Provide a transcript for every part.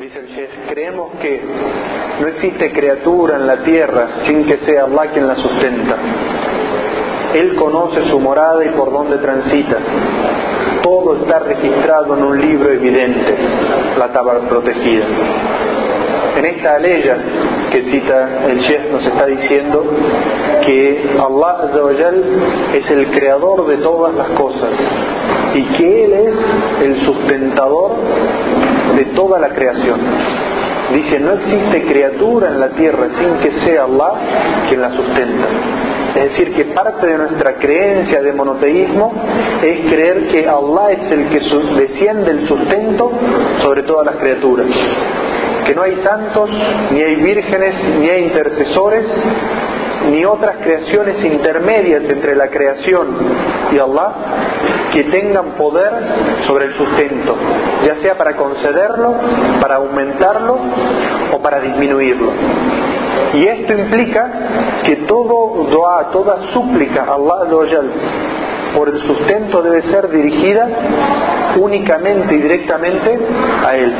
Dice el Sheikh, creemos que no existe criatura en la tierra sin que sea Allah quien la sustenta. Él conoce su morada y por dónde transita. Todo está registrado en un libro evidente, la tabla protegida. En esta aleya que cita el Sheikh nos está diciendo que Allah es el creador de todas las cosas y que Él es el sustentador de toda la creación. Dice, no existe criatura en la tierra sin que sea Allah quien la sustenta. Es decir, que parte de nuestra creencia de monoteísmo es creer que Allah es el que desciende el sustento sobre todas las criaturas. Que no hay santos, ni hay vírgenes, ni hay intercesores, ni otras creaciones intermedias entre la creación y Allah que tengan poder sobre el sustento, ya sea para concederlo, para aumentarlo o para disminuirlo. Y esto implica que todo dua, toda súplica a Allah por el sustento debe ser dirigida únicamente y directamente a Él.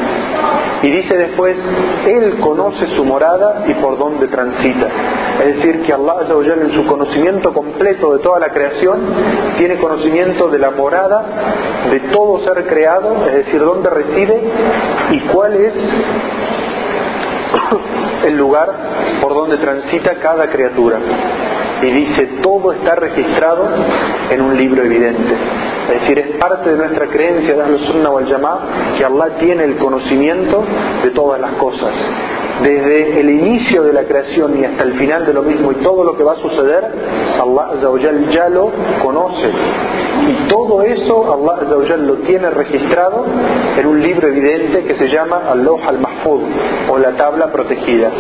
Y dice después, Él conoce su morada y por dónde transita. Es decir, que Allah en su conocimiento completo de toda la creación tiene conocimiento de la morada de todo ser creado, es decir, dónde reside y cuál es el lugar por donde transita cada criatura. Y dice, todo está registrado en un libro evidente. Es decir, es parte de nuestra creencia de Al-Sunnah wal que Allah tiene el conocimiento de todas las cosas. Desde el inicio de la creación y hasta el final de lo mismo y todo lo que va a suceder, Allah ya lo conoce. Y todo eso Allah lo tiene registrado en un libro evidente que se llama Allah al-Mahfud o la tabla protegida.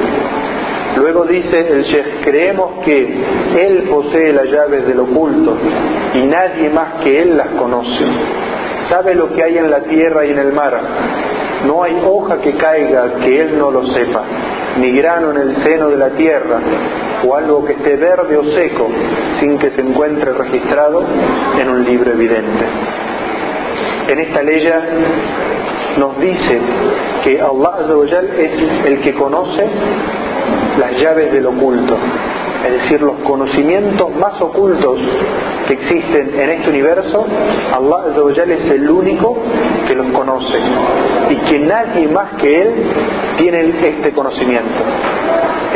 Luego dice el Sheikh, creemos que Él posee las llaves del oculto y nadie más que Él las conoce. Sabe lo que hay en la tierra y en el mar. No hay hoja que caiga que Él no lo sepa, ni grano en el seno de la tierra, o algo que esté verde o seco, sin que se encuentre registrado en un libro evidente. En esta ley nos dice que Allah es el que conoce las llaves del oculto, es decir, los conocimientos más ocultos que existen en este universo, Allah es el único que los conoce. Y que nadie más que Él tiene este conocimiento.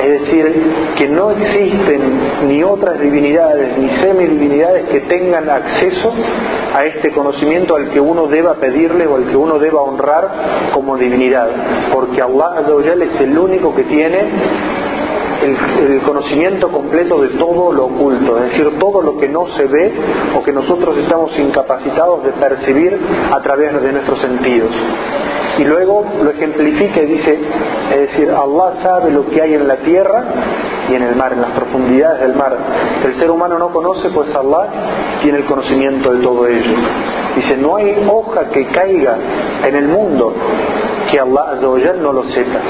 Es decir, que no existen ni otras divinidades ni semidivinidades que tengan acceso a este conocimiento al que uno deba pedirle o al que uno deba honrar como divinidad, porque Allah es el único que tiene el, conocimiento completo de todo lo oculto, es decir, todo lo que no se ve o que nosotros estamos incapacitados de percibir a través de nuestros sentidos. Y luego lo ejemplifica y dice, es decir, Allah sabe lo que hay en la tierra y en el mar, en las profundidades del mar. El ser humano no conoce, pues Allah tiene el conocimiento de todo ello. Dice, no hay hoja que caiga en el mundo que Allah no lo sepa.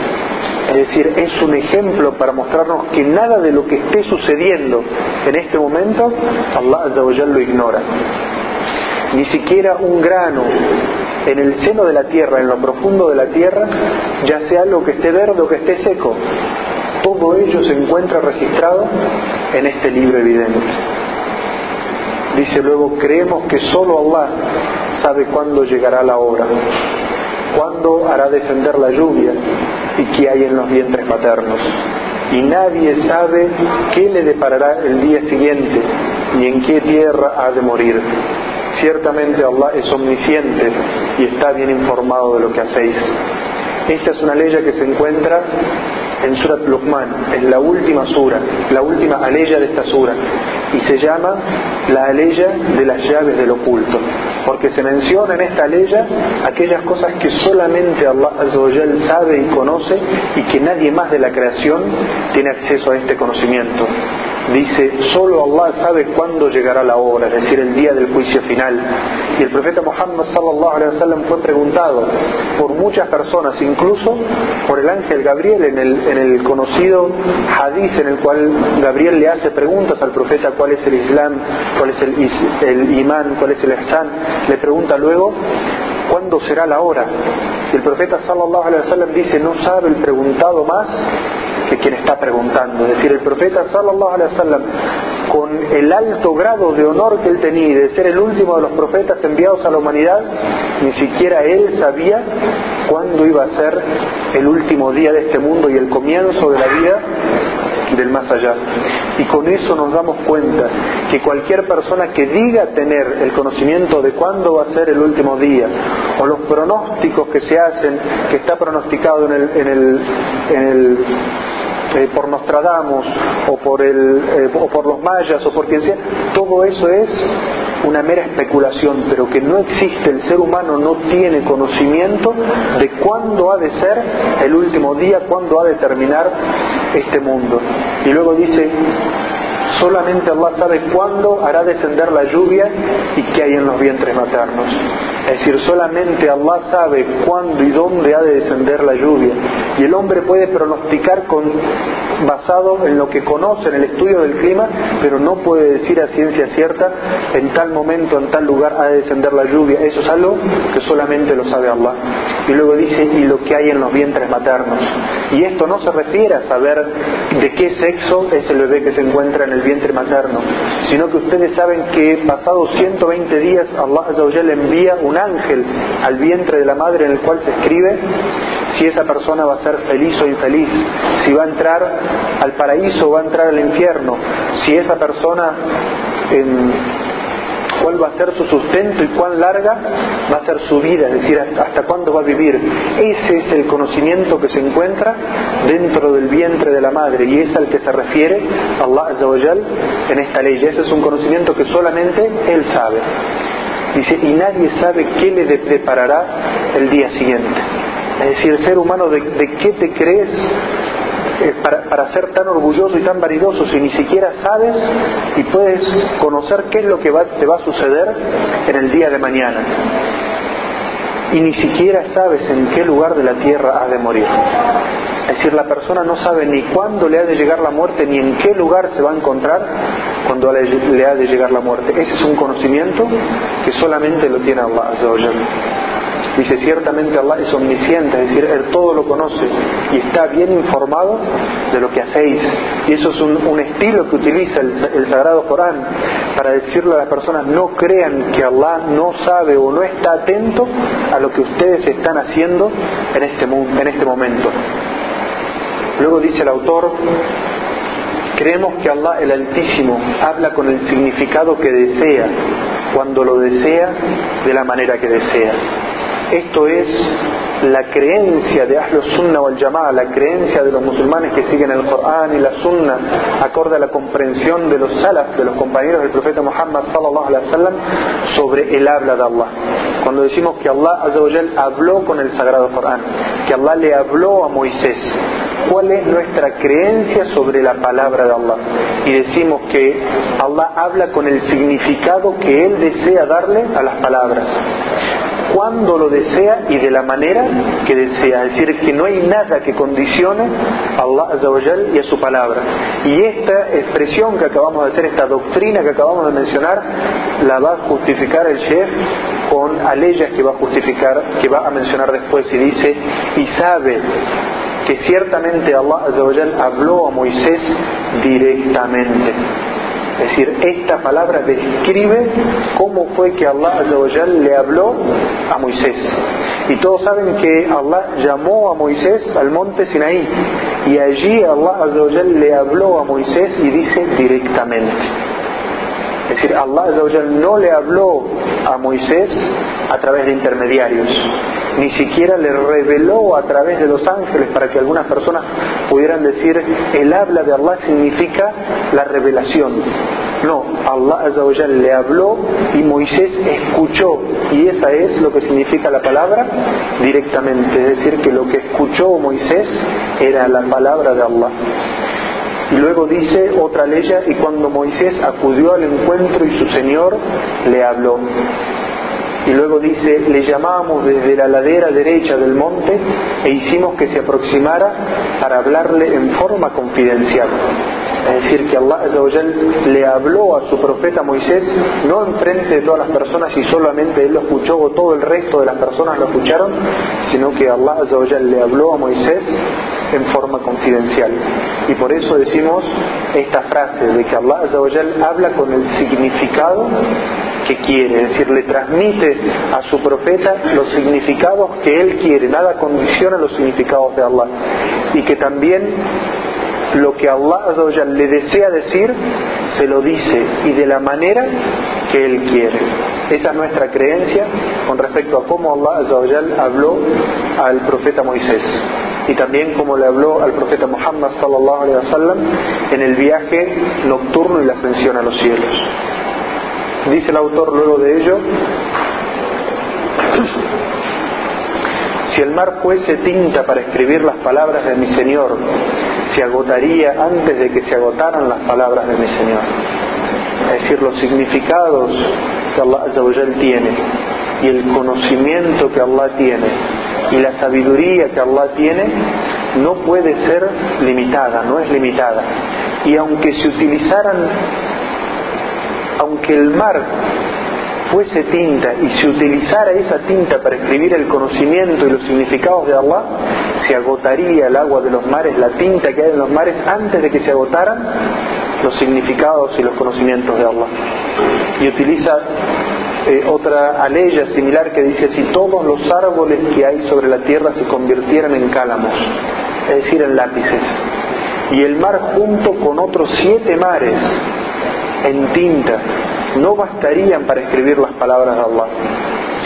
Es decir, es un ejemplo para mostrarnos que nada de lo que esté sucediendo en este momento, Allah lo ignora. Ni siquiera un grano en el seno de la tierra, en lo profundo de la tierra, ya sea algo que esté verde o que esté seco, todo ello se encuentra registrado en este libro evidente. Dice luego, creemos que solo Allah sabe cuándo llegará la hora, cuándo hará descender la lluvia y qué hay en los vientres maternos. Y nadie sabe qué le deparará el día siguiente, ni en qué tierra ha de morir. Ciertamente Allah es omnisciente y está bien informado de lo que hacéis. Esta es una ley que se encuentra en Surat Luqman, es la última sura, la última aleya de esta sura, y se llama la aleya de las llaves del oculto, porque se menciona en esta aleya aquellas cosas que solamente Allah sabe y conoce y que nadie más de la creación tiene acceso a este conocimiento dice, solo Allah sabe cuándo llegará la hora, es decir, el día del juicio final. Y el profeta Muhammad sallallahu alaihi wasallam fue preguntado por muchas personas, incluso por el ángel Gabriel en el, en el conocido hadith en el cual Gabriel le hace preguntas al profeta cuál es el Islam, cuál es el, el imán, cuál es el ihsan. Le pregunta luego ¿cuándo será la hora? El profeta sallallahu alaihi wasallam dice, no sabe el preguntado más que quien está preguntando. Es decir, el profeta sallallahu alaihi wasallam con el alto grado de honor que él tenía y de ser el último de los profetas enviados a la humanidad, ni siquiera él sabía cuándo iba a ser el último día de este mundo y el comienzo de la vida del más allá. Y con eso nos damos cuenta que cualquier persona que diga tener el conocimiento de cuándo va a ser el último día, o los pronósticos que se hacen, que está pronosticado en el, en el, en el eh, por Nostradamus o por, el, eh, o por los mayas o por quien sea, todo eso es una mera especulación, pero que no existe, el ser humano no tiene conocimiento de cuándo ha de ser el último día, cuándo ha de terminar este mundo. Y luego dice, solamente Allah sabe cuándo hará descender la lluvia y qué hay en los vientres maternos. Es decir, solamente Allah sabe cuándo y dónde ha de descender la lluvia. Y el hombre puede pronosticar con, basado en lo que conoce, en el estudio del clima, pero no puede decir a ciencia cierta en tal momento, en tal lugar ha de descender la lluvia. Eso es algo que solamente lo sabe Allah. Y luego dice, y lo que hay en los vientres maternos. Y esto no se refiere a saber de qué sexo es el bebé que se encuentra en el vientre materno, sino que ustedes saben que pasados 120 días Allah le envía ángel al vientre de la madre en el cual se escribe si esa persona va a ser feliz o infeliz, si va a entrar al paraíso o va a entrar al infierno, si esa persona cuál va a ser su sustento y cuán larga va a ser su vida, es decir, hasta cuándo va a vivir. Ese es el conocimiento que se encuentra dentro del vientre de la madre y es al que se refiere Allah en esta ley. Ese es un conocimiento que solamente Él sabe. Dice, y nadie sabe qué le deparará el día siguiente. Es decir, el ser humano, ¿de, qué te crees eh, para, ser tan orgulloso y tan vanidoso si ni siquiera sabes y puedes conocer qué es lo que te va a suceder en el día de mañana? Y ni siquiera sabes en qué lugar de la tierra has de morir. Es decir, la persona no sabe ni cuándo le ha de llegar la muerte, ni en qué lugar se va a encontrar cuando le ha de llegar la muerte. Ese es un conocimiento que solamente lo tiene Allah. Dice, ciertamente Allah es omnisciente, es decir, Él todo lo conoce y está bien informado de lo que hacéis. Y eso es un, estilo que utiliza el, Sagrado Corán para decirle a las personas, no crean que Allah no sabe o no está atento a lo que ustedes están haciendo en este, en este momento. Luego dice el autor, creemos que Allah el Altísimo habla con el significado que desea, cuando lo desea, de la manera que desea. Esto es la creencia de Ahlus Sunna wal Jamaa, la creencia de los musulmanes que siguen el Corán y la Sunna, acorde a la comprensión de los salaf, de los compañeros del profeta Muhammad sallallahu alaihi wasallam, sobre el habla de Allah. Cuando decimos que Allah habló con el sagrado Corán, que Allah le habló a Moisés, ¿cuál es nuestra creencia sobre la palabra de Allah? Y decimos que Allah habla con el significado que Él desea darle a las palabras cuando lo desea y de la manera que desea. Es decir, que no hay nada que condicione a Allah y a su palabra. Y esta expresión que acabamos de hacer, esta doctrina que acabamos de mencionar, la va a justificar el chef con aleyas que va a justificar, que va a mencionar después y dice, y sabe que ciertamente Allah habló a Moisés directamente. Es decir, esta palabra describe cómo fue que Allah le habló a Moisés. Y todos saben que Allah llamó a Moisés al monte Sinaí. Y allí Allah le habló a Moisés y dice directamente. Es decir, Allah no le habló a Moisés a través de intermediarios, ni siquiera le reveló a través de los ángeles para que algunas personas pudieran decir, el habla de Allah significa la revelación. No, Allah le habló y Moisés escuchó, y esa es lo que significa la palabra directamente, es decir, que lo que escuchó Moisés era la palabra de Allah. Y luego dice otra ley, y cuando Moisés acudió al encuentro y su Señor le habló. Y luego dice, le llamamos desde la ladera derecha del monte e hicimos que se aproximara para hablarle en forma confidencial. Es decir, que Allah le habló a su profeta Moisés, no enfrente de todas las personas y solamente él lo escuchó o todo el resto de las personas lo escucharon, sino que Allah le habló a Moisés en forma confidencial. Y por eso decimos esta frase de que Allah habla con el significado que quiere, es decir, le transmite a su profeta los significados que él quiere, nada condiciona los significados de Allah. Y que también lo que Allah le desea decir, se lo dice y de la manera que Él quiere. Esa es nuestra creencia con respecto a cómo Allah habló al profeta Moisés y también como le habló al profeta Muhammad sallallahu alaihi wasallam en el viaje nocturno y la ascensión a los cielos. Dice el autor luego de ello, si el mar fuese tinta para escribir las palabras de mi Señor, se agotaría antes de que se agotaran las palabras de mi Señor. Es decir, los significados que Allah tiene y el conocimiento que Allah tiene y la sabiduría que Allah tiene no puede ser limitada, no es limitada. Y aunque se utilizaran, aunque el mar fuese tinta y se utilizara esa tinta para escribir el conocimiento y los significados de Allah, se agotaría el agua de los mares, la tinta que hay en los mares, antes de que se agotaran los significados y los conocimientos de Allah. Y utiliza eh, otra aleya similar que dice, si todos los árboles que hay sobre la tierra se convirtieran en cálamos, es decir, en lápices, y el mar junto con otros siete mares en tinta, no bastarían para escribir las palabras de Allah.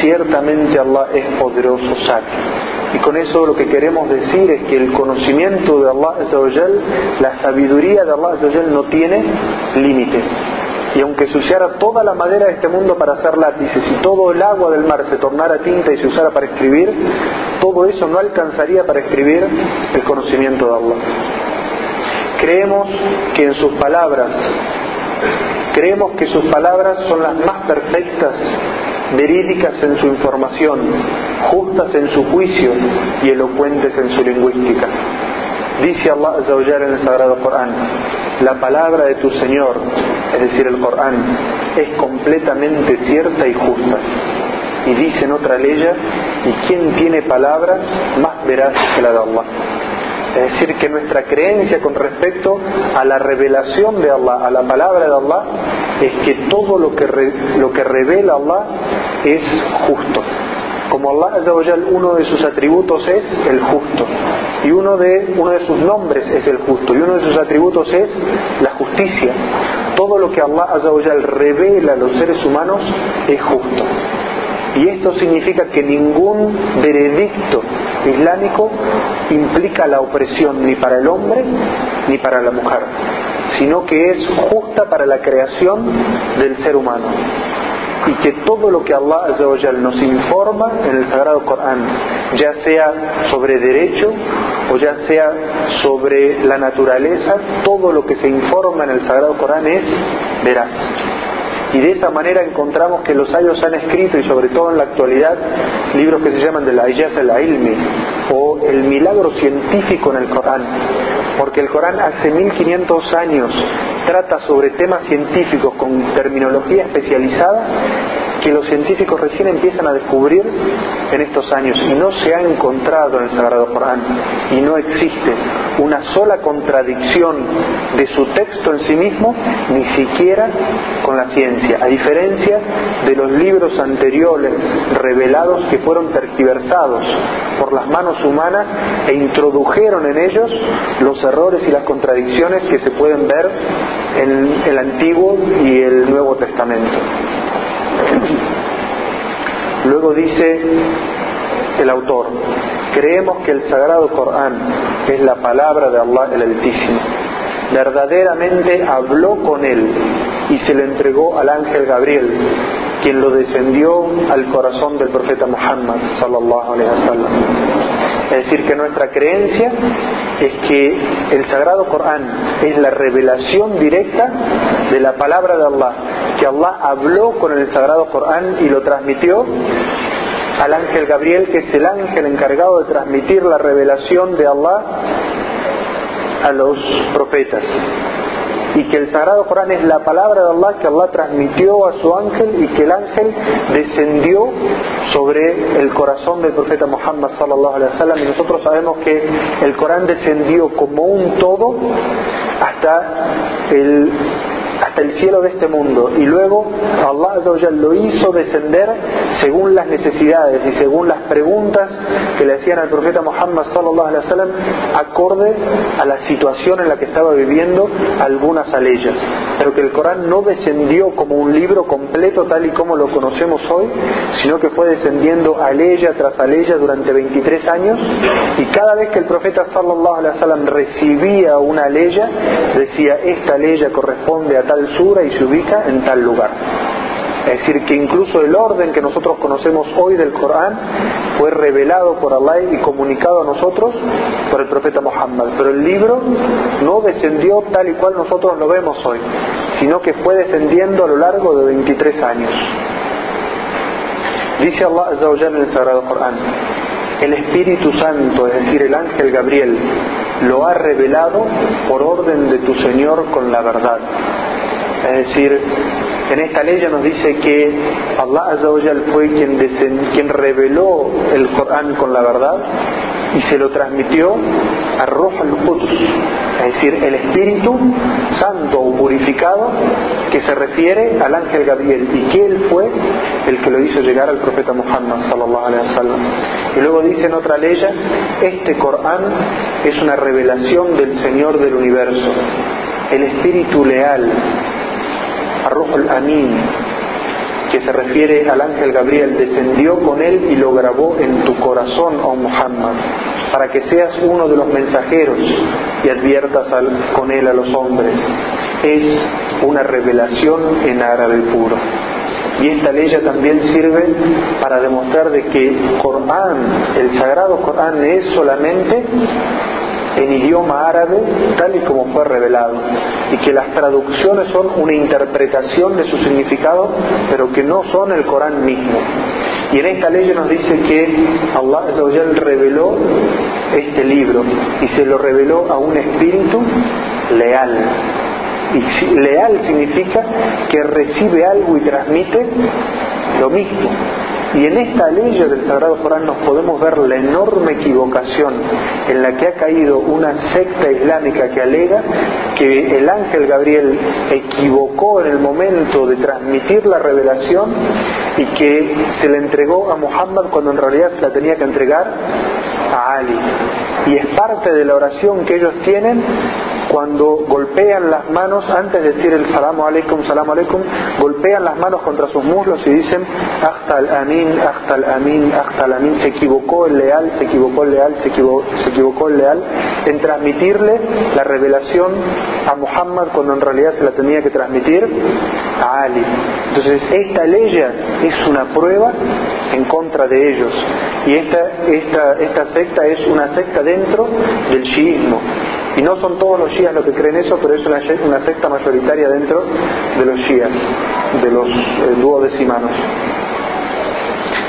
Ciertamente Allah es poderoso, sabio. Y con eso lo que queremos decir es que el conocimiento de Allah, la sabiduría de Allah no tiene límite. Y aunque se usara toda la madera de este mundo para hacer lápices y todo el agua del mar se tornara tinta y se usara para escribir, todo eso no alcanzaría para escribir el conocimiento de Allah. Creemos que en sus palabras, creemos que sus palabras son las más perfectas verídicas en su información, justas en su juicio y elocuentes en su lingüística. Dice Allah en el Sagrado Corán, la palabra de tu Señor, es decir, el Corán, es completamente cierta y justa. Y dice en otra ley, ¿y quién tiene palabras más veraces que la de Allah? Es decir, que nuestra creencia con respecto a la revelación de Allah, a la palabra de Allah, es que todo lo que, lo que revela Allah es justo. Como Allah uno de sus atributos es el justo y uno de, uno de sus nombres es el justo y uno de sus atributos es la justicia. Todo lo que Allah revela a los seres humanos es justo. Y esto significa que ningún veredicto islámico implica la opresión ni para el hombre ni para la mujer, sino que es justa para la creación del ser humano. Y que todo lo que Allah nos informa en el Sagrado Corán, ya sea sobre derecho o ya sea sobre la naturaleza, todo lo que se informa en el Sagrado Corán es veraz. Y de esa manera encontramos que los sabios han escrito, y sobre todo en la actualidad, libros que se llaman de la Ayaz al-Ilmi, o el milagro científico en el Corán. Porque el Corán hace 1500 años trata sobre temas científicos con terminología especializada que los científicos recién empiezan a descubrir en estos años y no se ha encontrado en el Sagrado Corán y no existe una sola contradicción de su texto en sí mismo, ni siquiera con la ciencia, a diferencia de los libros anteriores revelados que fueron tergiversados por las manos humanas e introdujeron en ellos los errores y las contradicciones que se pueden ver en el Antiguo y el Nuevo Testamento. Luego dice el autor, creemos que el Sagrado Corán es la palabra de Allah el Altísimo. Verdaderamente habló con él y se le entregó al ángel Gabriel, quien lo descendió al corazón del profeta Muhammad sallallahu alaihi wasallam. Es decir, que nuestra creencia es que el Sagrado Corán es la revelación directa de la palabra de Allah, que Allah habló con el Sagrado Corán y lo transmitió al ángel Gabriel, que es el ángel encargado de transmitir la revelación de Allah a los profetas. Y que el Sagrado Corán es la palabra de Allah que Allah transmitió a su ángel y que el ángel descendió sobre el corazón del profeta Muhammad sallallahu alaihi wasallam y nosotros sabemos que el Corán descendió como un todo hasta el el cielo de este mundo. Y luego Allah lo hizo descender según las necesidades y según las preguntas que le hacían al profeta Muhammad sallallahu alaihi wasallam acorde a la situación en la que estaba viviendo algunas aleyas. Pero que el Corán no descendió como un libro completo tal y como lo conocemos hoy sino que fue descendiendo aleya tras aleya durante 23 años. Y cada vez que el profeta sallallahu alaihi wasallam recibía una aleya decía esta aleya corresponde a tal y se ubica en tal lugar. Es decir, que incluso el orden que nosotros conocemos hoy del Corán fue revelado por Allah y comunicado a nosotros por el profeta Muhammad. Pero el libro no descendió tal y cual nosotros lo vemos hoy, sino que fue descendiendo a lo largo de 23 años. Dice Allah en el Sagrado Corán, el Espíritu Santo, es decir, el ángel Gabriel, lo ha revelado por orden de tu Señor con la verdad es decir, en esta ley nos dice que Allah Azzawajal fue quien, quien reveló el Corán con la verdad y se lo transmitió a Roh al-Quds, es decir, el Espíritu Santo o purificado que se refiere al ángel Gabriel y que él fue el que lo hizo llegar al profeta Muhammad sallallahu wasallam. Y luego dice en otra ley, este Corán es una revelación del Señor del universo, el Espíritu leal Arrojo Amin, que se refiere al ángel Gabriel, descendió con él y lo grabó en tu corazón, oh Muhammad, para que seas uno de los mensajeros y adviertas con él a los hombres. Es una revelación en árabe puro. Y esta ley también sirve para demostrar de que Corán, el sagrado Corán, es solamente en idioma árabe tal y como fue revelado y que las traducciones son una interpretación de su significado pero que no son el Corán mismo. Y en esta ley nos dice que Allah reveló este libro y se lo reveló a un espíritu leal. Y leal significa que recibe algo y transmite lo mismo y en esta ley del Sagrado Corán nos podemos ver la enorme equivocación en la que ha caído una secta islámica que alega que el ángel Gabriel equivocó en el momento de transmitir la revelación y que se le entregó a Muhammad cuando en realidad se la tenía que entregar a Ali. Y es parte de la oración que ellos tienen cuando golpean las manos, antes de decir el salamu alaikum, salamu alaikum, golpean las manos contra sus muslos y dicen, hasta amin, hasta amin, hasta amin, se equivocó el leal, se equivocó el leal, se equivocó, se equivocó el leal, en transmitirle la revelación a Muhammad cuando en realidad se la tenía que transmitir a Ali. Entonces, esta ley es una prueba en contra de ellos. Y esta, esta, esta secta es una secta dentro del shiismo. Y no son todos los shias los que creen eso, pero es una, una secta mayoritaria dentro de los shias, de los eh, duodecimanos.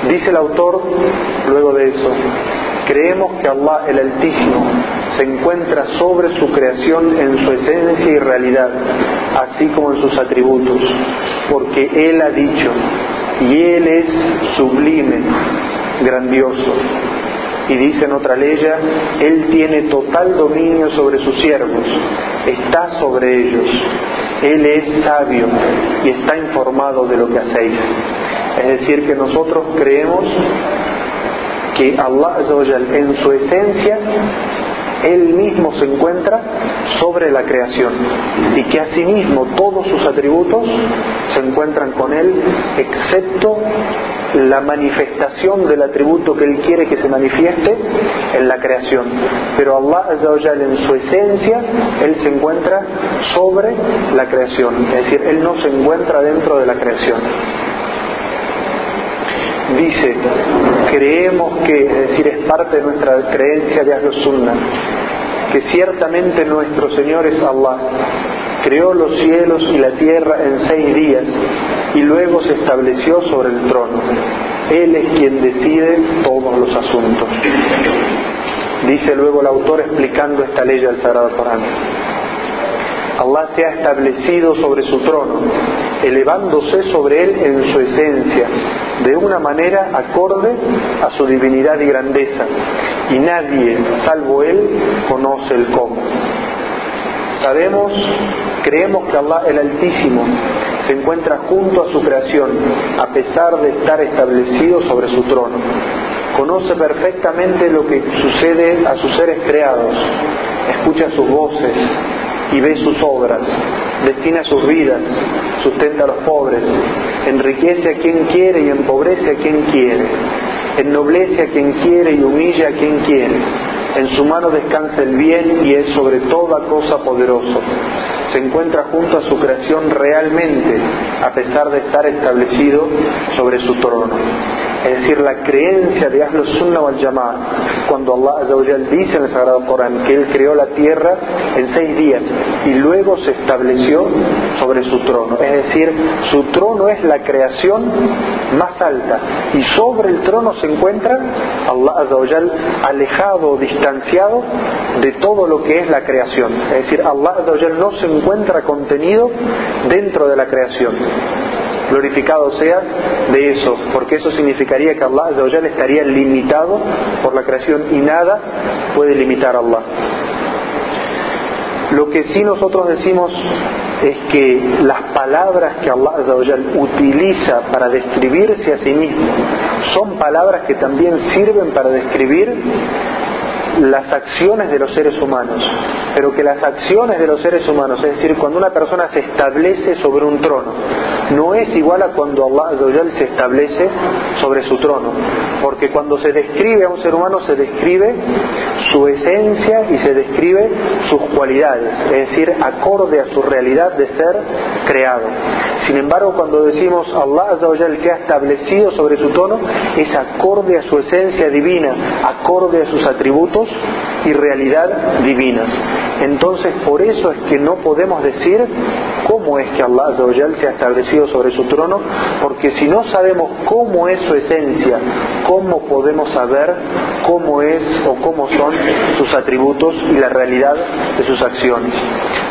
Dice el autor, luego de eso, creemos que Allah el Altísimo se encuentra sobre su creación en su esencia y realidad, así como en sus atributos, porque Él ha dicho, y Él es sublime, grandioso y dice en otra ley, Él tiene total dominio sobre sus siervos, está sobre ellos, Él es sabio y está informado de lo que hacéis. Es decir, que nosotros creemos que Allah en su esencia él mismo se encuentra sobre la creación y que asimismo todos sus atributos se encuentran con Él excepto la manifestación del atributo que Él quiere que se manifieste en la creación. Pero Allah en su esencia, Él se encuentra sobre la creación, es decir, Él no se encuentra dentro de la creación. Dice, creemos que, es decir, es parte de nuestra creencia de Ahlus Sunnah, que ciertamente nuestro Señor es Allah creó los cielos y la tierra en seis días y luego se estableció sobre el trono. Él es quien decide todos los asuntos. Dice luego el autor explicando esta ley del Sagrado Corán. Allah se ha establecido sobre su trono, elevándose sobre él en su esencia, de una manera acorde a su divinidad y grandeza, y nadie, salvo él, conoce el cómo. Sabemos, creemos que Allah el Altísimo se encuentra junto a su creación, a pesar de estar establecido sobre su trono. Conoce perfectamente lo que sucede a sus seres creados, escucha sus voces, y ve sus obras, destina sus vidas, sustenta a los pobres, enriquece a quien quiere y empobrece a quien quiere, ennoblece a quien quiere y humilla a quien quiere. En su mano descansa el bien y es sobre toda cosa poderoso. Se encuentra junto a su creación realmente, a pesar de estar establecido sobre su trono es decir, la creencia de Ahlus Sunnah wal Jama'ah, cuando Allah dice en el Sagrado Corán que Él creó la tierra en seis días y luego se estableció sobre su trono. Es decir, su trono es la creación más alta y sobre el trono se encuentra Allah alejado, distanciado de todo lo que es la creación. Es decir, Allah no se encuentra contenido dentro de la creación glorificado sea de eso, porque eso significaría que Allah estaría limitado por la creación y nada puede limitar a Allah. Lo que sí nosotros decimos es que las palabras que Allah utiliza para describirse a sí mismo son palabras que también sirven para describir las acciones de los seres humanos, pero que las acciones de los seres humanos, es decir, cuando una persona se establece sobre un trono, no es igual a cuando Allah se establece sobre su trono, porque cuando se describe a un ser humano se describe su esencia y se describe sus cualidades, es decir, acorde a su realidad de ser creado. Sin embargo, cuando decimos Allah que ha establecido sobre su trono, es acorde a su esencia divina, acorde a sus atributos y realidad divinas. Entonces, por eso es que no podemos decir cómo es que Allah se ha establecido sobre su trono, porque si no sabemos cómo es su esencia, cómo podemos saber cómo es o cómo son sus atributos y la realidad de sus acciones.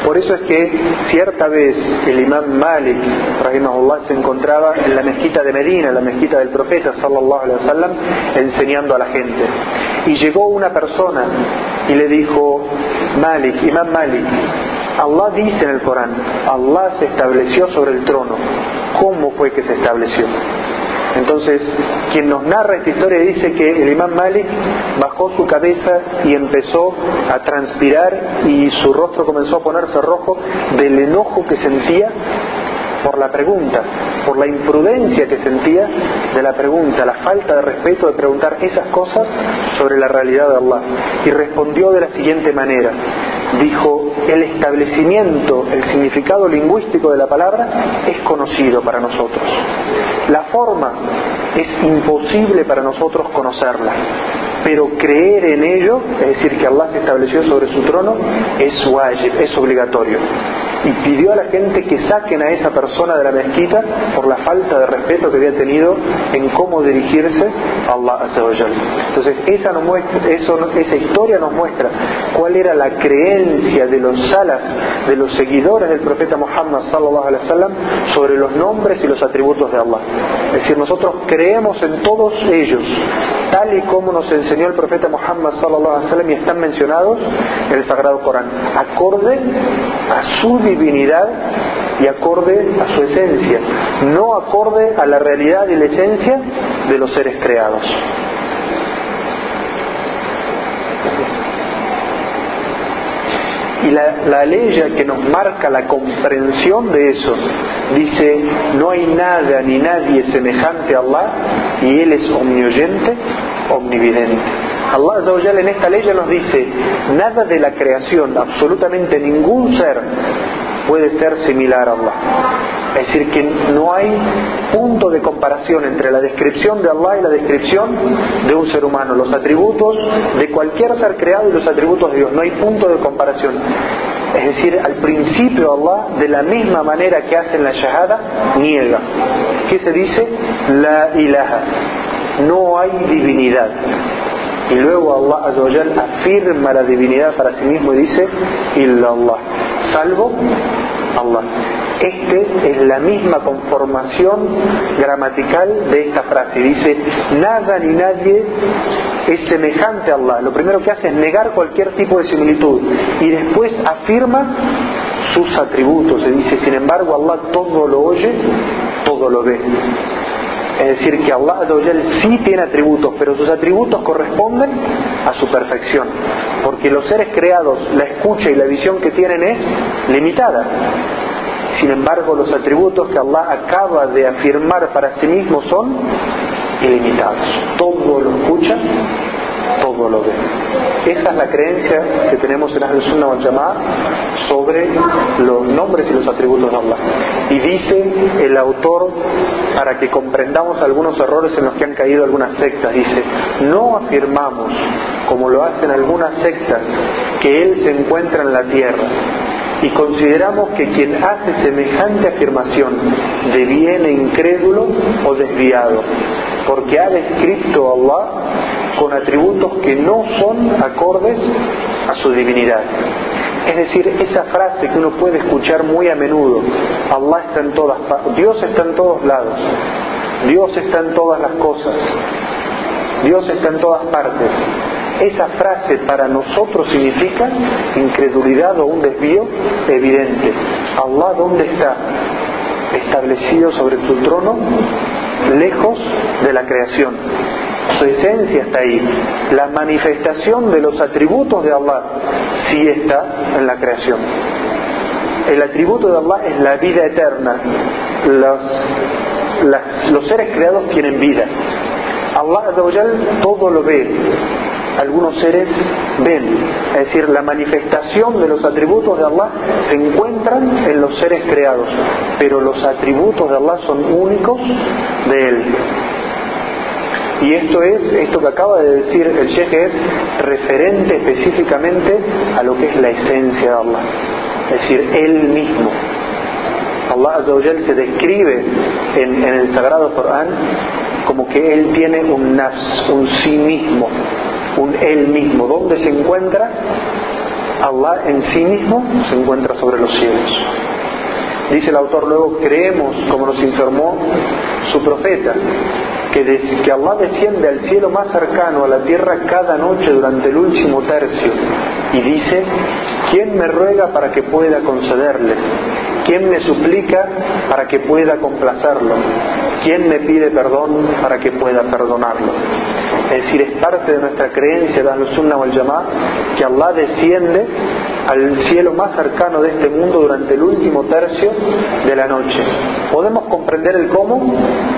Por eso es que cierta vez el imán Malik, rahimahullah, se encontraba en la mezquita de Medina, la mezquita del profeta, sallallahu alaihi wasallam, enseñando a la gente. Y llegó una persona y le dijo, Malik, imán Malik, Allah dice en el Corán, Allah se estableció sobre el trono. ¿Cómo fue que se estableció? Entonces, quien nos narra esta historia dice que el imán Malik bajó su cabeza y empezó a transpirar y su rostro comenzó a ponerse rojo del enojo que sentía por la pregunta, por la imprudencia que sentía de la pregunta, la falta de respeto de preguntar esas cosas sobre la realidad de Allah. Y respondió de la siguiente manera, dijo, el establecimiento, el significado lingüístico de la palabra es conocido para nosotros. La forma es imposible para nosotros conocerla, pero creer en ello, es decir, que Allah se estableció sobre su trono, es wajib, es obligatorio y pidió a la gente que saquen a esa persona de la mezquita por la falta de respeto que había tenido en cómo dirigirse a Allah Entonces esa, nos muestra, esa historia nos muestra cuál era la creencia de los salas, de los seguidores del profeta Muhammad sallallahu alaihi wasallam sobre los nombres y los atributos de Allah. Es decir, nosotros creemos en todos ellos, tal y como nos enseñó el profeta Muhammad sallallahu alaihi wasallam y están mencionados en el Sagrado Corán, acorde a su divinidad y acorde a su esencia, no acorde a la realidad y la esencia de los seres creados. Y la, ley que nos marca la comprensión de eso dice, no hay nada ni nadie semejante a Allah y Él es omnioyente, omnividente. Allah en esta ley nos dice, nada de la creación, absolutamente ningún ser puede ser similar a Allah. Es decir, que no hay punto de comparación entre la descripción de Allah y la descripción de un ser humano. Los atributos de cualquier ser creado y los atributos de Dios. No hay punto de comparación. Es decir, al principio Allah, de la misma manera que hacen la shahada, niega. ¿Qué se dice? La ilaha. No hay divinidad. Y luego Allah afirma la divinidad para sí mismo y dice, illallah. Salvo Allah. Este es la misma conformación gramatical de esta frase. Dice, nada ni nadie es semejante a Allah. Lo primero que hace es negar cualquier tipo de similitud y después afirma sus atributos. Se dice, sin embargo, Allah todo lo oye, todo lo ve. Es decir, que Allah sí tiene atributos, pero sus atributos corresponden a su perfección. Porque los seres creados, la escucha y la visión que tienen es limitada. Sin embargo, los atributos que Allah acaba de afirmar para sí mismo son ilimitados. Todo lo escucha, todo lo ve. Esa es la creencia que tenemos en Ahl Sunnah wal sobre los nombres y los atributos de Allah. Y dice el autor, para que comprendamos algunos errores en los que han caído algunas sectas, dice, no afirmamos, como lo hacen algunas sectas, que Él se encuentra en la tierra, y consideramos que quien hace semejante afirmación deviene incrédulo o desviado, porque ha descrito a Allah con atributos que no son acordes a su divinidad. Es decir, esa frase que uno puede escuchar muy a menudo, Allah está en todas Dios está en todos lados, Dios está en todas las cosas, Dios está en todas partes. Esa frase para nosotros significa incredulidad o un desvío evidente. Allah, ¿dónde está? Establecido sobre tu trono, lejos de la creación. Su esencia está ahí. La manifestación de los atributos de Allah sí está en la creación. El atributo de Allah es la vida eterna. Los, los seres creados tienen vida. Allah todo lo ve, algunos seres ven. Es decir, la manifestación de los atributos de Allah se encuentran en los seres creados, pero los atributos de Allah son únicos de Él. Y esto es, esto que acaba de decir el Sheikh es referente específicamente a lo que es la esencia de Allah, es decir, Él mismo. Allah se describe en, en el Sagrado Corán como que Él tiene un nafs, un sí mismo, un Él mismo. ¿Dónde se encuentra? Allah en sí mismo se encuentra sobre los cielos. Dice el autor luego, creemos, como nos informó su profeta, que, que Allah desciende al cielo más cercano a la tierra cada noche durante el último tercio y dice, ¿quién me ruega para que pueda concederle? ¿Quién me suplica para que pueda complacerlo? ¿Quién me pide perdón para que pueda perdonarlo? Es decir, es parte de nuestra creencia de Al-Sunnah wal que Allah desciende al cielo más cercano de este mundo durante el último tercio de la noche. ¿Podemos comprender el cómo?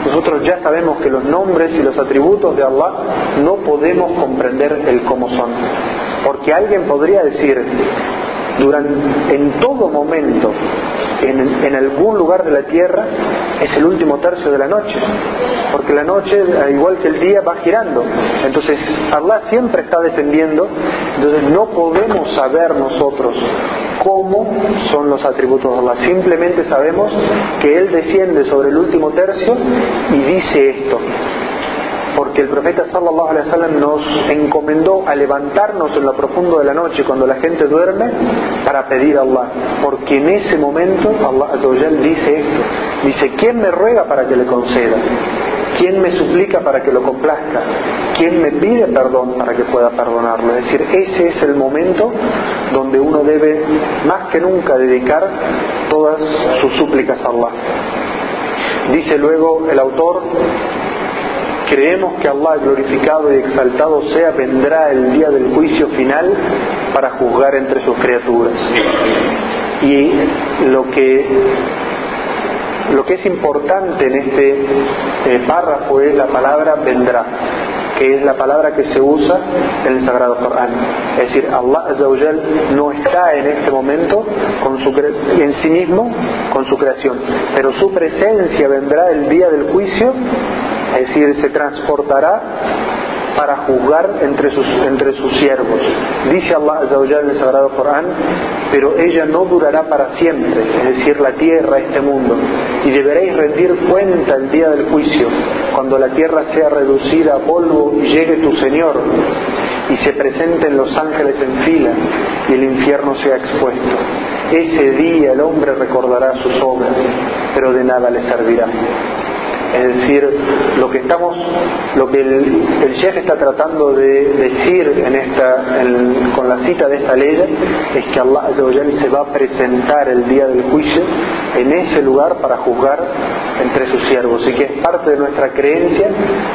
Nosotros ya sabemos que los nombres y los atributos de Allah no podemos comprender el cómo son. Porque alguien podría decir, durante, en todo momento, en, algún lugar de la tierra, es el último tercio de la noche. Porque la noche, al igual que el día, va girando. Entonces, Allah siempre está descendiendo. Entonces, no podemos saber nosotros cómo son los atributos de Allah. Simplemente sabemos que Él desciende sobre el último tercio y dice esto porque el profeta sallallahu alaihi wasallam nos encomendó a levantarnos en lo profundo de la noche cuando la gente duerme para pedir a Allah, porque en ese momento Allah dice esto, dice, ¿quién me ruega para que le conceda? ¿Quién me suplica para que lo complazca? ¿Quién me pide perdón para que pueda perdonarlo? Es decir, ese es el momento donde uno debe más que nunca dedicar todas sus súplicas a Allah. Dice luego el autor, Creemos que Allah glorificado y exaltado sea vendrá el día del juicio final para juzgar entre sus criaturas. Y lo que lo que es importante en este eh, párrafo es la palabra vendrá, que es la palabra que se usa en el Sagrado Corán. Es decir, Allah no está en este momento con su en sí mismo con su creación, pero su presencia vendrá el día del juicio es decir, se transportará para juzgar entre sus, entre sus siervos. Dice Allah en el Sagrado Corán, pero ella no durará para siempre, es decir, la tierra, este mundo, y deberéis rendir cuenta el día del juicio, cuando la tierra sea reducida a polvo y llegue tu Señor, y se presenten los ángeles en fila, y el infierno sea expuesto. Ese día el hombre recordará sus obras, pero de nada le servirá. Es decir, lo que estamos, lo que el, el Sheikh está tratando de decir con la cita de esta ley es que Allah se va a presentar el día del juicio en ese lugar para juzgar entre sus siervos. Y que es parte de nuestra creencia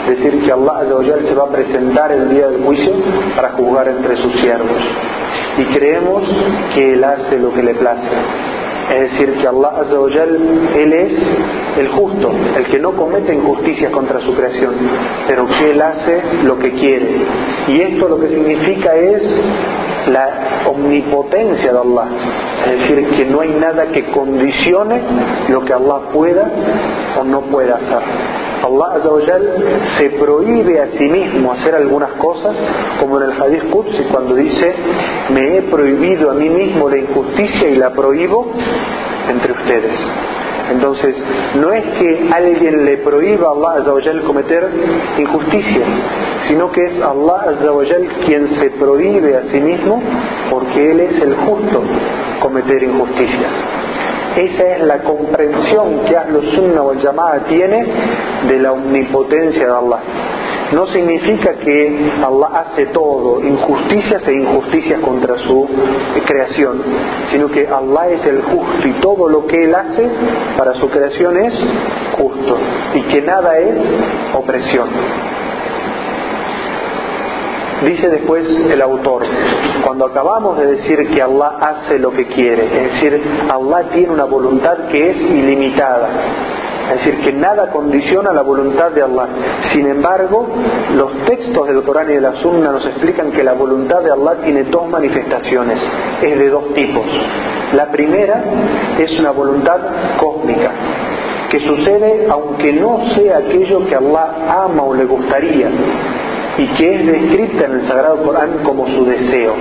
decir que Allah se va a presentar el día del juicio para juzgar entre sus siervos. Y creemos que Él hace lo que le place es decir, que Allah Él es el justo, el que no comete injusticias contra su creación, pero que Él hace lo que quiere. Y esto lo que significa es la omnipotencia de Allah, es decir, que no hay nada que condicione lo que Allah pueda o no pueda hacer. Allah se prohíbe a sí mismo hacer algunas cosas, como en el Hadith Qudsi cuando dice, me he prohibido a mí mismo la injusticia y la prohíbo entre ustedes. Entonces, no es que alguien le prohíba a Allah cometer injusticia, sino que es Allah quien se prohíbe a sí mismo porque Él es el justo cometer injusticias. Esa es la comprensión que Ahlus Sunnah o Yamada tiene de la omnipotencia de Allah. No significa que Allah hace todo, injusticias e injusticias contra su creación, sino que Allah es el justo y todo lo que Él hace para su creación es justo y que nada es opresión. Dice después el autor, cuando acabamos de decir que Allah hace lo que quiere, es decir, Allah tiene una voluntad que es ilimitada, es decir, que nada condiciona la voluntad de Allah. Sin embargo, los textos del Corán y de la Sunna nos explican que la voluntad de Allah tiene dos manifestaciones, es de dos tipos. La primera es una voluntad cósmica, que sucede aunque no sea aquello que Allah ama o le gustaría, y que es descrita en el Sagrado Corán como su deseo.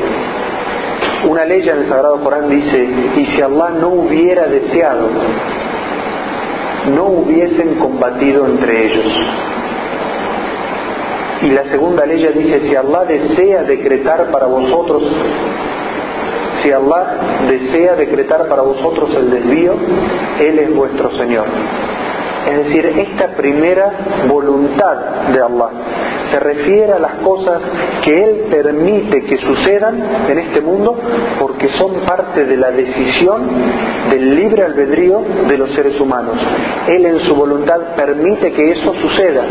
Una ley en el Sagrado Corán dice, y si Allah no hubiera deseado, no hubiesen combatido entre ellos. Y la segunda ley dice, si Allah desea decretar para vosotros, si Allah desea decretar para vosotros el desvío, Él es vuestro Señor. Es decir, esta primera voluntad de Allah se refiere a las cosas que Él permite que sucedan en este mundo porque son parte de la decisión del libre albedrío de los seres humanos. Él en su voluntad permite que eso suceda,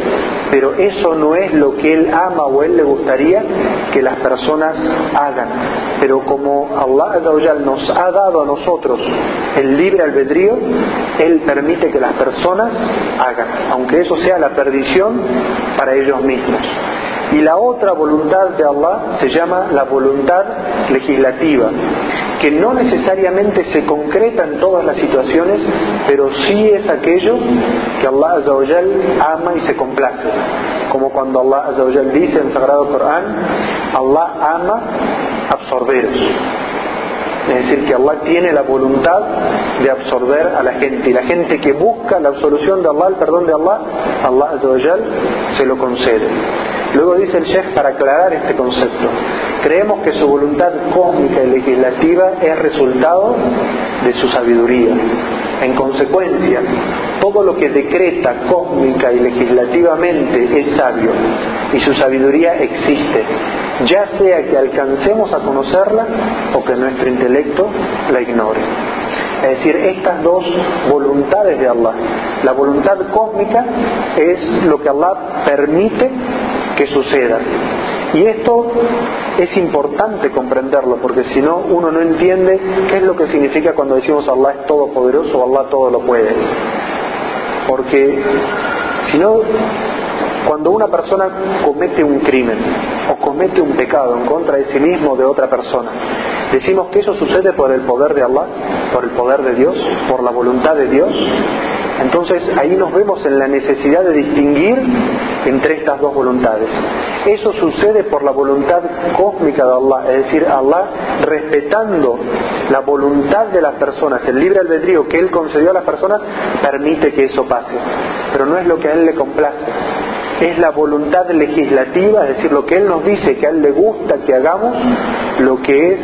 pero eso no es lo que Él ama o Él le gustaría que las personas hagan. Pero como Allah nos ha dado a nosotros el libre albedrío, Él permite que las personas hagan, aunque eso sea la perdición para ellos mismos. Y la otra voluntad de Allah se llama la voluntad legislativa, que no necesariamente se concreta en todas las situaciones, pero sí es aquello que Allah ama y se complace. Como cuando Allah dice en el Sagrado Corán, Allah ama absorberos es decir, que Allah tiene la voluntad de absorber a la gente. Y la gente que busca la absolución de Allah, el perdón de Allah, Allah se lo concede. Luego dice el Sheikh para aclarar este concepto. Creemos que su voluntad cósmica y legislativa es resultado de su sabiduría. En consecuencia, todo lo que decreta cósmica y legislativamente es sabio y su sabiduría existe, ya sea que alcancemos a conocerla o que nuestro intelecto la ignore. Es decir, estas dos voluntades de Allah. La voluntad cósmica es lo que Allah permite que suceda. Y esto es importante comprenderlo, porque si no, uno no entiende qué es lo que significa cuando decimos Allah es todopoderoso o Allah todo lo puede. Porque si no, cuando una persona comete un crimen o comete un pecado en contra de sí mismo o de otra persona, decimos que eso sucede por el poder de Allah, por el poder de Dios, por la voluntad de Dios. Entonces ahí nos vemos en la necesidad de distinguir entre estas dos voluntades. Eso sucede por la voluntad cósmica de Allah, es decir, Allah respetando la voluntad de las personas, el libre albedrío que Él concedió a las personas, permite que eso pase. Pero no es lo que a Él le complace es la voluntad legislativa, es decir, lo que Él nos dice que a Él le gusta que hagamos, lo que es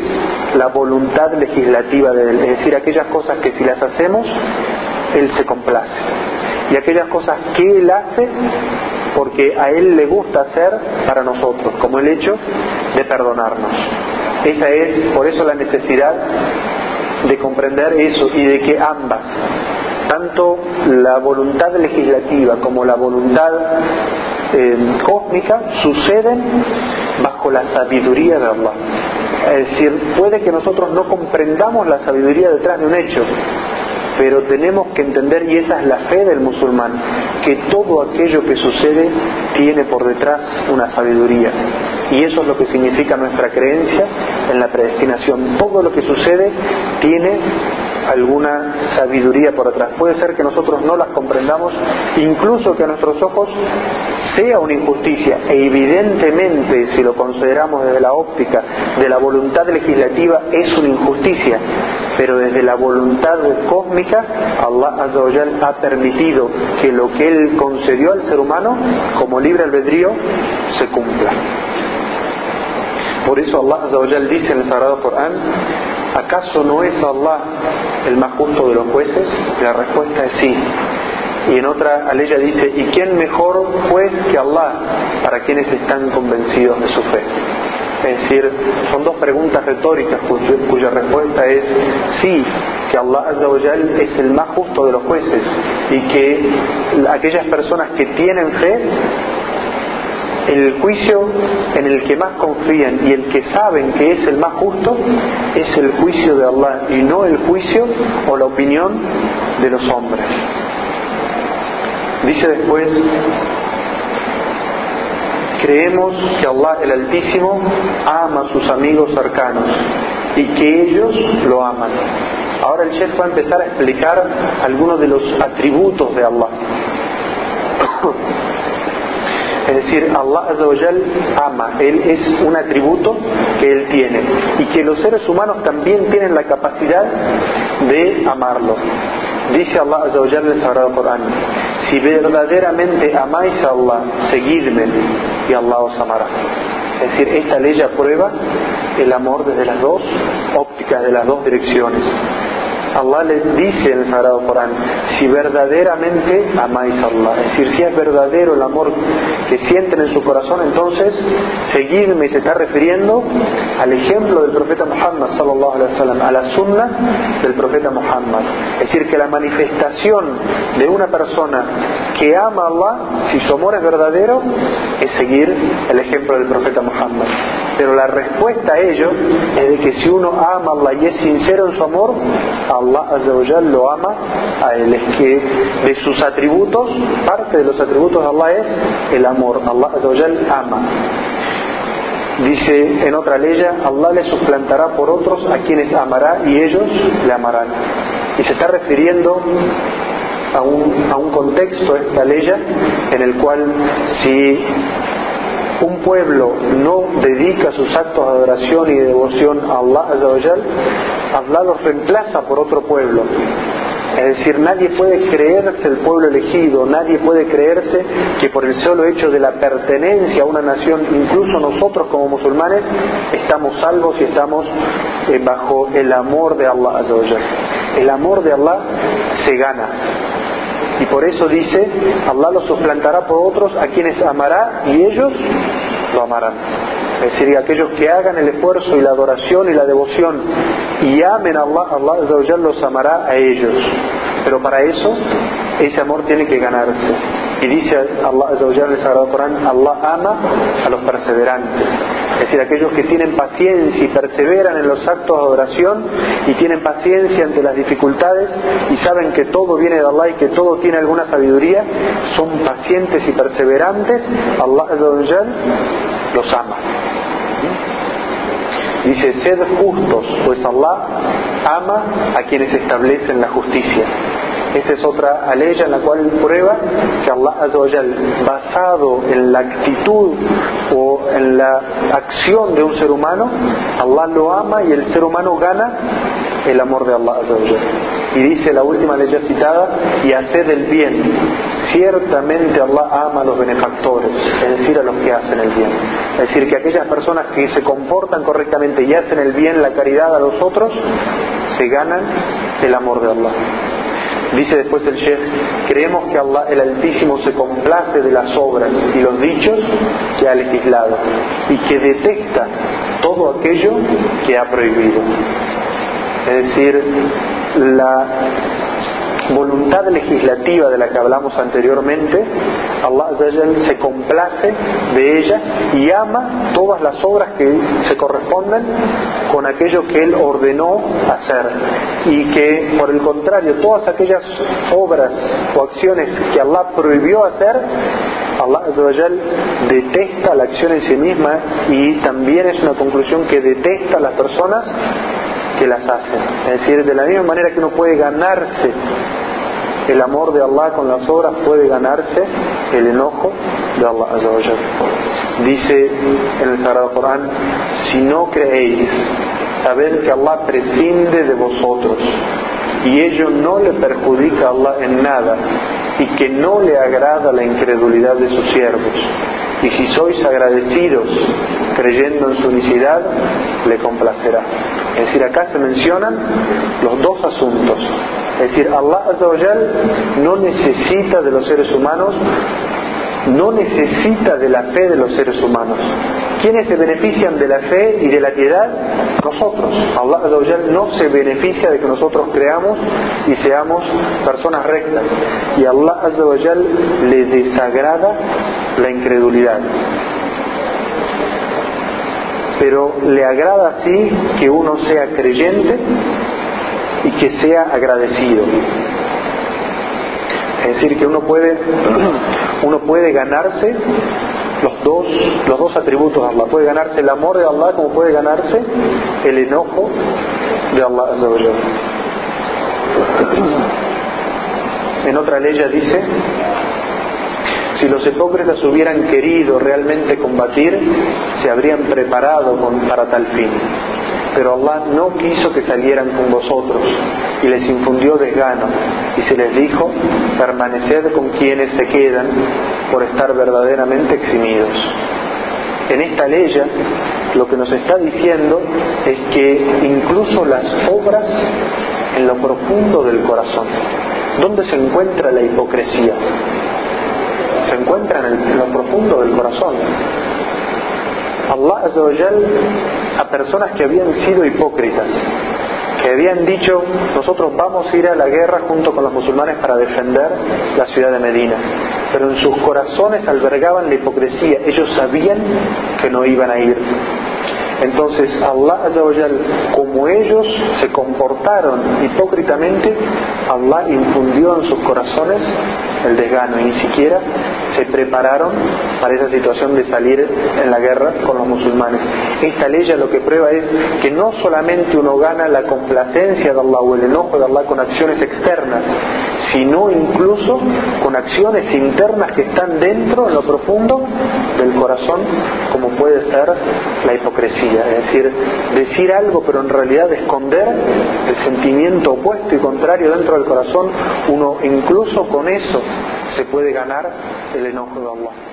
la voluntad legislativa de Él, es decir, aquellas cosas que si las hacemos, Él se complace. Y aquellas cosas que Él hace, porque a Él le gusta hacer para nosotros, como el hecho de perdonarnos. Esa es, por eso la necesidad de comprender eso y de que ambas, tanto la voluntad legislativa como la voluntad eh, cósmica, suceden bajo la sabiduría de Allah. Es decir, puede que nosotros no comprendamos la sabiduría detrás de un hecho, pero tenemos que entender, y esa es la fe del musulmán, que todo aquello que sucede tiene por detrás una sabiduría. Y eso es lo que significa nuestra creencia en la predestinación. Todo lo que sucede tiene alguna sabiduría por atrás. Puede ser que nosotros no las comprendamos, incluso que a nuestros ojos sea una injusticia, e evidentemente si lo consideramos desde la óptica de la voluntad legislativa es una injusticia, pero desde la voluntad cósmica Allah ha permitido que lo que Él concedió al ser humano como libre albedrío se cumpla. Por eso Allah dice en el Sagrado Corán, ¿acaso no es Allah el más justo de los jueces? La respuesta es sí. Y en otra ella dice, ¿y quién mejor juez que Allah para quienes están convencidos de su fe? Es decir, son dos preguntas retóricas cuya, respuesta es sí, que Allah es el más justo de los jueces y que aquellas personas que tienen fe el juicio en el que más confían y el que saben que es el más justo es el juicio de Allah y no el juicio o la opinión de los hombres. Dice después, creemos que Allah el Altísimo ama a sus amigos cercanos y que ellos lo aman. Ahora el chef va a empezar a explicar algunos de los atributos de Allah. Es decir, Allah ama, Él es un atributo que Él tiene y que los seres humanos también tienen la capacidad de amarlo. Dice Allah en el Sagrado Corán, si verdaderamente amáis a Allah, seguidme y Allah os amará. Es decir, esta ley aprueba el amor desde las dos ópticas, de las dos direcciones. Allah les dice en el Sagrado Corán, si verdaderamente amáis a Allah, es decir, si es verdadero el amor que sienten en su corazón, entonces seguidme se está refiriendo al ejemplo del profeta Muhammad sallallahu alaihi wasallam, a la sunna del profeta Muhammad. Es decir, que la manifestación de una persona que ama a Allah, si su amor es verdadero, es seguir el ejemplo del profeta Muhammad. Pero la respuesta a ello es de que si uno ama a Allah y es sincero en su amor, Allah lo ama a él. Es que de sus atributos, parte de los atributos de Allah es el amor. Allah ama. Dice en otra ley, Allah le suplantará por otros a quienes amará y ellos le amarán. Y se está refiriendo a un, a un contexto, esta ley, en el cual si un pueblo no dedica sus actos de adoración y de devoción a Allah, Allah los reemplaza por otro pueblo. Es decir, nadie puede creerse el pueblo elegido, nadie puede creerse que por el solo hecho de la pertenencia a una nación, incluso nosotros como musulmanes, estamos salvos y estamos eh, bajo el amor de Allah. El amor de Allah se gana, y por eso dice, Allah lo suplantará por otros a quienes amará y ellos lo amarán. Es decir, aquellos que hagan el esfuerzo y la adoración y la devoción y amen a Allah, Allah los amará a ellos. Pero para eso, ese amor tiene que ganarse. Y dice Allah en el Sagrado Corán, Allah ama a los perseverantes. Es decir, aquellos que tienen paciencia y perseveran en los actos de adoración y tienen paciencia ante las dificultades y saben que todo viene de Allah y que todo tiene alguna sabiduría, son pacientes y perseverantes, Allah los ama. Dice, sed justos, pues Allah ama a quienes establecen la justicia. Esta es otra aleya en la cual prueba que Allah basado en la actitud o en la acción de un ser humano, Allah lo ama y el ser humano gana el amor de Allah Y dice la última ley citada, y haced el bien. Ciertamente Allah ama a los benefactores, es decir, a los que hacen el bien. Es decir, que aquellas personas que se comportan correctamente y hacen el bien, la caridad a los otros, se ganan el amor de Allah. Dice después el Sheikh, creemos que Allah el Altísimo se complace de las obras y los dichos que ha legislado y que detesta todo aquello que ha prohibido. Es decir, la voluntad legislativa de la que hablamos anteriormente, Allah se complace de ella y ama todas las obras que se corresponden con aquello que Él ordenó hacer. Y que, por el contrario, todas aquellas obras o acciones que Allah prohibió hacer, Allah detesta la acción en sí misma y también es una conclusión que detesta a las personas que las hacen. Es decir, de la misma manera que uno puede ganarse el amor de Allah con las obras, puede ganarse el enojo de Allah. Dice en el Sagrado Corán, si no creéis, sabed que Allah prescinde de vosotros y ello no le perjudica a Allah en nada y que no le agrada la incredulidad de sus siervos. Y si sois agradecidos creyendo en su unicidad, le complacerá. Es decir, acá se mencionan los dos asuntos. Es decir, Allah no necesita de los seres humanos no necesita de la fe de los seres humanos. ¿Quiénes se benefician de la fe y de la piedad? Nosotros. Allah no se beneficia de que nosotros creamos y seamos personas rectas. Y Allah le desagrada la incredulidad. Pero le agrada así que uno sea creyente y que sea agradecido. Es decir, que uno puede, uno puede ganarse los dos, los dos atributos de Allah. Puede ganarse el amor de Allah como puede ganarse el enojo de Allah. En otra ley dice, si los hipócritas hubieran querido realmente combatir, se habrían preparado para tal fin pero Allah no quiso que salieran con vosotros y les infundió desgano y se les dijo, permaneced con quienes se quedan por estar verdaderamente eximidos. En esta ley lo que nos está diciendo es que incluso las obras en lo profundo del corazón, ¿dónde se encuentra la hipocresía? Se encuentra en lo profundo del corazón. Allah a personas que habían sido hipócritas, que habían dicho, nosotros vamos a ir a la guerra junto con los musulmanes para defender la ciudad de Medina, pero en sus corazones albergaban la hipocresía, ellos sabían que no iban a ir. Entonces Allah como ellos se comportaron hipócritamente, Allah infundió en sus corazones el desgano y ni siquiera se prepararon para esa situación de salir en la guerra con los musulmanes. Esta ley lo que prueba es que no solamente uno gana la complacencia de Allah o el enojo de Allah con acciones externas, sino incluso con acciones internas que están dentro, en lo profundo del corazón, como puede ser la hipocresía, es decir, decir algo pero en realidad esconder el sentimiento opuesto y contrario dentro del corazón, uno incluso con eso se puede ganar el enojo de Allah.